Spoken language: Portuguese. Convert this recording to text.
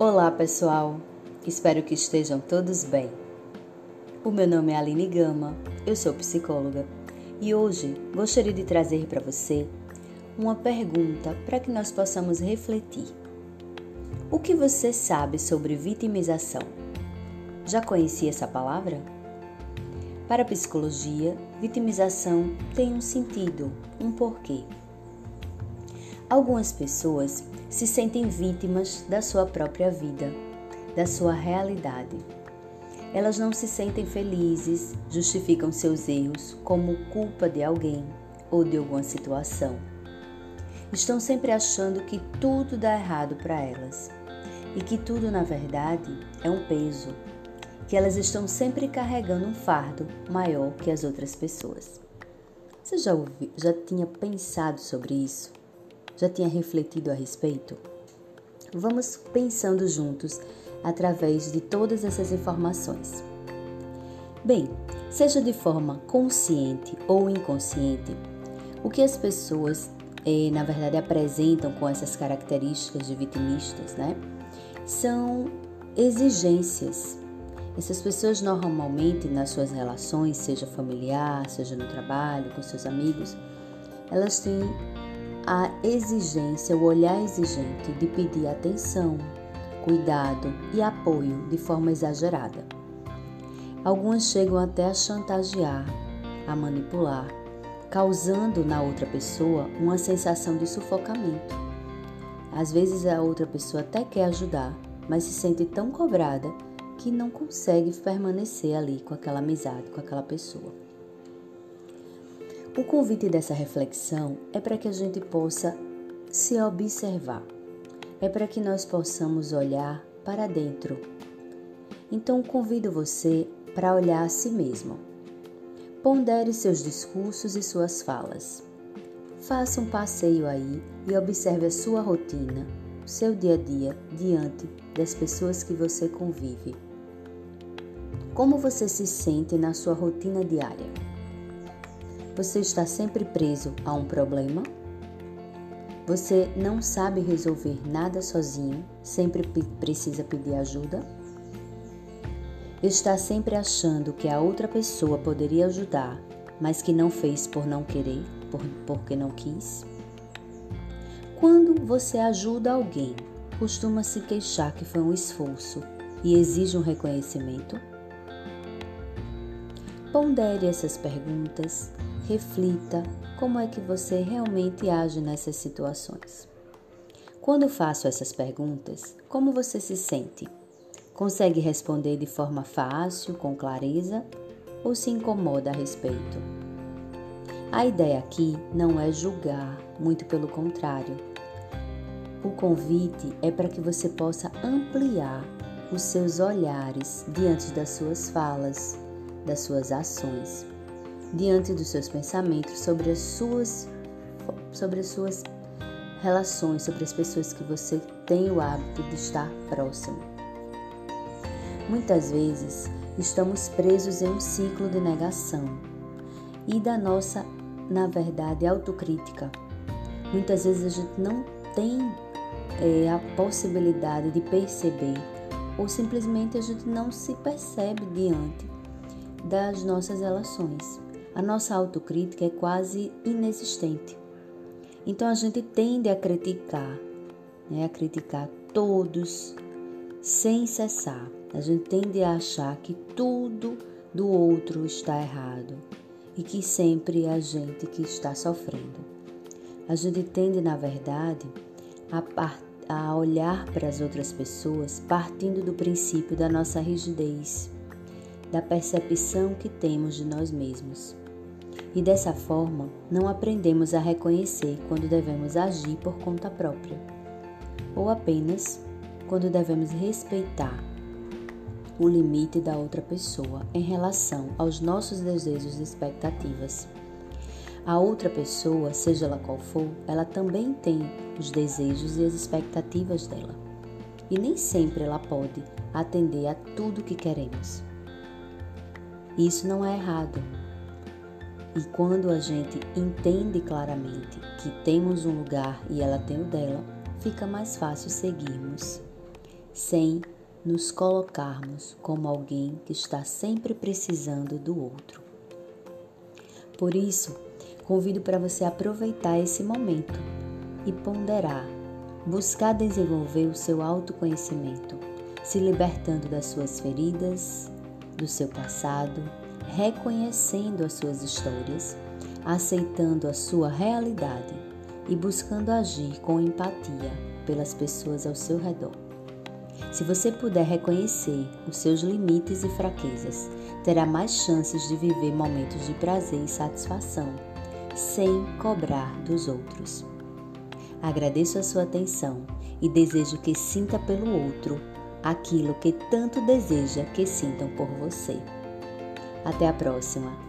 Olá, pessoal. Espero que estejam todos bem. O meu nome é Aline Gama, eu sou psicóloga e hoje gostaria de trazer para você uma pergunta para que nós possamos refletir. O que você sabe sobre vitimização? Já conhecia essa palavra? Para a psicologia, vitimização tem um sentido, um porquê. Algumas pessoas se sentem vítimas da sua própria vida, da sua realidade. Elas não se sentem felizes, justificam seus erros como culpa de alguém ou de alguma situação. Estão sempre achando que tudo dá errado para elas e que tudo, na verdade, é um peso, que elas estão sempre carregando um fardo maior que as outras pessoas. Você já, ouvi, já tinha pensado sobre isso? Já tinha refletido a respeito? Vamos pensando juntos através de todas essas informações. Bem, seja de forma consciente ou inconsciente, o que as pessoas, eh, na verdade, apresentam com essas características de vitimistas, né? São exigências. Essas pessoas normalmente nas suas relações, seja familiar, seja no trabalho, com seus amigos, elas têm a exigência, o olhar exigente de pedir atenção, cuidado e apoio de forma exagerada. Algumas chegam até a chantagear, a manipular, causando na outra pessoa uma sensação de sufocamento. Às vezes a outra pessoa até quer ajudar, mas se sente tão cobrada que não consegue permanecer ali com aquela amizade, com aquela pessoa. O convite dessa reflexão é para que a gente possa se observar, é para que nós possamos olhar para dentro. Então, convido você para olhar a si mesmo. Pondere seus discursos e suas falas. Faça um passeio aí e observe a sua rotina, o seu dia a dia diante das pessoas que você convive. Como você se sente na sua rotina diária? Você está sempre preso a um problema? Você não sabe resolver nada sozinho, sempre precisa pedir ajuda? Está sempre achando que a outra pessoa poderia ajudar, mas que não fez por não querer, por, porque não quis? Quando você ajuda alguém, costuma se queixar que foi um esforço e exige um reconhecimento? Pondere essas perguntas reflita como é que você realmente age nessas situações. Quando faço essas perguntas, como você se sente? Consegue responder de forma fácil, com clareza, ou se incomoda a respeito? A ideia aqui não é julgar, muito pelo contrário. O convite é para que você possa ampliar os seus olhares diante das suas falas, das suas ações diante dos seus pensamentos sobre as suas sobre as suas relações, sobre as pessoas que você tem o hábito de estar próximo. Muitas vezes estamos presos em um ciclo de negação e da nossa, na verdade, autocrítica. Muitas vezes a gente não tem é, a possibilidade de perceber ou simplesmente a gente não se percebe diante das nossas relações a nossa autocrítica é quase inexistente. Então a gente tende a criticar, né, a criticar todos sem cessar. A gente tende a achar que tudo do outro está errado e que sempre é a gente que está sofrendo. A gente tende, na verdade, a, a olhar para as outras pessoas partindo do princípio da nossa rigidez, da percepção que temos de nós mesmos e dessa forma não aprendemos a reconhecer quando devemos agir por conta própria, ou apenas quando devemos respeitar o limite da outra pessoa em relação aos nossos desejos e expectativas. A outra pessoa, seja ela qual for, ela também tem os desejos e as expectativas dela. E nem sempre ela pode atender a tudo que queremos. Isso não é errado, e quando a gente entende claramente que temos um lugar e ela tem o dela, fica mais fácil seguirmos sem nos colocarmos como alguém que está sempre precisando do outro. Por isso, convido para você aproveitar esse momento e ponderar, buscar desenvolver o seu autoconhecimento, se libertando das suas feridas, do seu passado, reconhecendo as suas histórias, aceitando a sua realidade e buscando agir com empatia pelas pessoas ao seu redor. Se você puder reconhecer os seus limites e fraquezas, terá mais chances de viver momentos de prazer e satisfação, sem cobrar dos outros. Agradeço a sua atenção e desejo que sinta pelo outro aquilo que tanto deseja que sintam por você. Até a próxima!